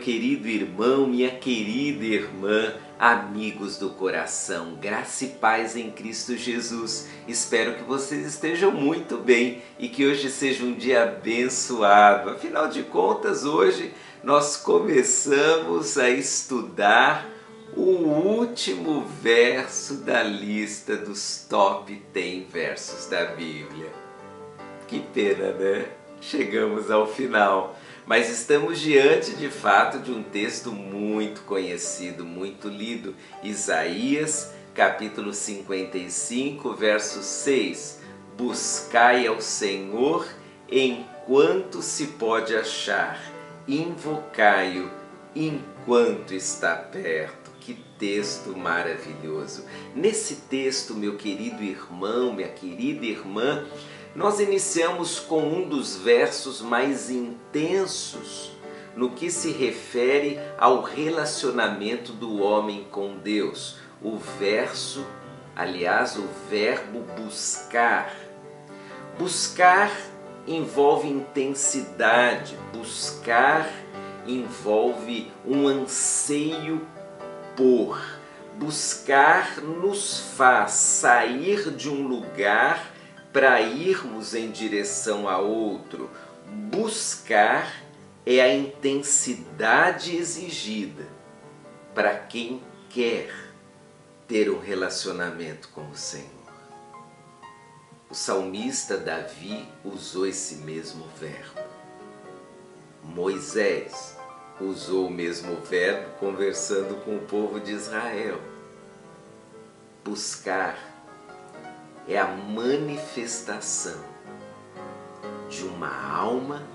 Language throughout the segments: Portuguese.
querido irmão, minha querida irmã, amigos do coração, graça e paz em Cristo Jesus. Espero que vocês estejam muito bem e que hoje seja um dia abençoado. Afinal de contas, hoje nós começamos a estudar o último verso da lista dos top 10 versos da Bíblia. Que pena, né? Chegamos ao final mas estamos diante de fato de um texto muito conhecido, muito lido, Isaías, capítulo 55, verso 6. Buscai ao Senhor enquanto se pode achar, invocai-o enquanto está perto. Que texto maravilhoso! Nesse texto, meu querido irmão, minha querida irmã, nós iniciamos com um dos versos mais intensos no que se refere ao relacionamento do homem com Deus. O verso, aliás, o verbo buscar. Buscar envolve intensidade, buscar envolve um anseio por. Buscar nos faz sair de um lugar para irmos em direção a outro. Buscar é a intensidade exigida para quem quer ter um relacionamento com o Senhor. O salmista Davi usou esse mesmo verbo. Moisés usou o mesmo verbo conversando com o povo de Israel. Buscar é a manifestação de uma alma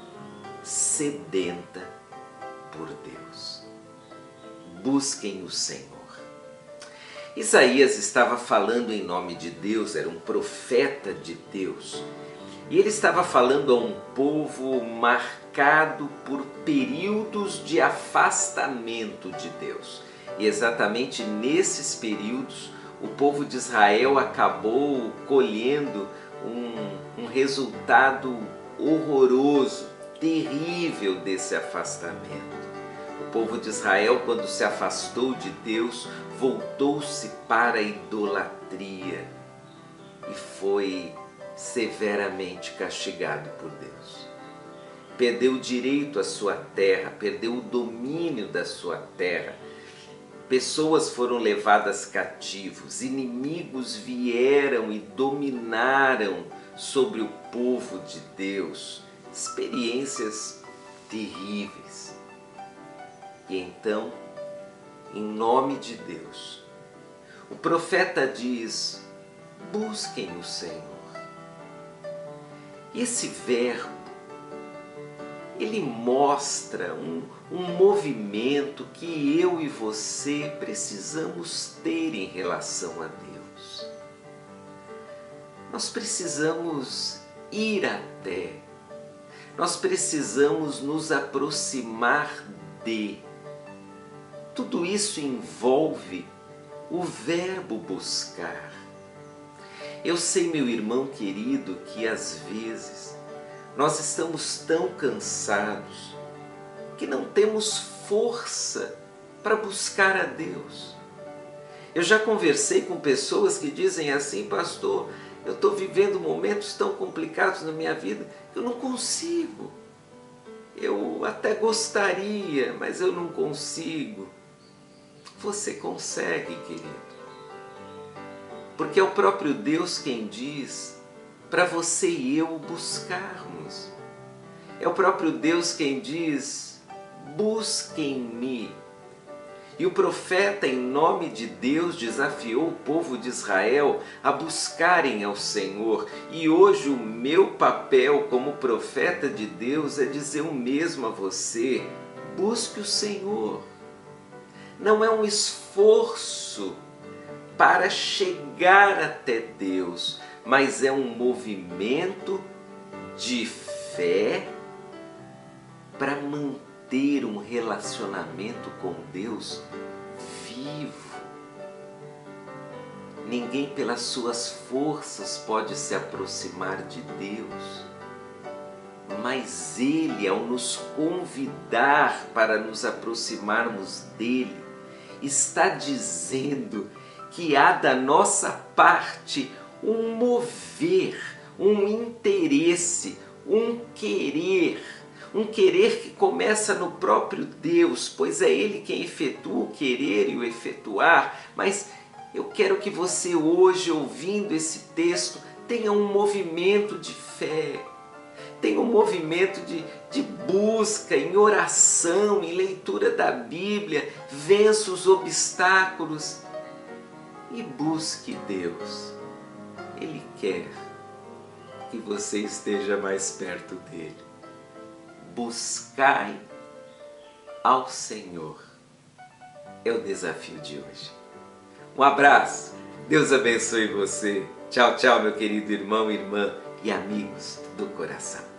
sedenta por Deus. Busquem o Senhor. Isaías estava falando em nome de Deus, era um profeta de Deus. E ele estava falando a um povo marcado por períodos de afastamento de Deus. E exatamente nesses períodos o povo de Israel acabou colhendo um, um resultado horroroso, terrível desse afastamento. O povo de Israel, quando se afastou de Deus, voltou-se para a idolatria e foi severamente castigado por Deus. Perdeu o direito à sua terra, perdeu o domínio da sua terra Pessoas foram levadas cativos, inimigos vieram e dominaram sobre o povo de Deus. Experiências terríveis. E então, em nome de Deus, o profeta diz: busquem o Senhor. Esse verbo ele mostra um, um movimento que eu e você precisamos ter em relação a Deus. Nós precisamos ir até, nós precisamos nos aproximar de. Tudo isso envolve o verbo buscar. Eu sei, meu irmão querido, que às vezes nós estamos tão cansados que não temos força para buscar a Deus. Eu já conversei com pessoas que dizem assim, pastor, eu estou vivendo momentos tão complicados na minha vida que eu não consigo. Eu até gostaria, mas eu não consigo. Você consegue, querido. Porque é o próprio Deus quem diz para você e eu buscarmos. É o próprio Deus quem diz: busquem-me. E o profeta, em nome de Deus, desafiou o povo de Israel a buscarem ao Senhor. E hoje o meu papel como profeta de Deus é dizer o mesmo a você: busque o Senhor. Não é um esforço para chegar até Deus, mas é um movimento de fé para manter um relacionamento com Deus vivo. Ninguém pelas suas forças pode se aproximar de Deus, mas Ele, ao nos convidar para nos aproximarmos dele, está dizendo que há da nossa parte um mover, um interesse, um querer, um querer que começa no próprio Deus, pois é Ele quem efetua o querer e o efetuar. Mas eu quero que você, hoje, ouvindo esse texto, tenha um movimento de fé, tenha um movimento de, de busca em oração, em leitura da Bíblia, vença os obstáculos e busque Deus. Ele quer que você esteja mais perto dele. Buscai ao Senhor. É o desafio de hoje. Um abraço. Deus abençoe você. Tchau, tchau, meu querido irmão, irmã e amigos do coração.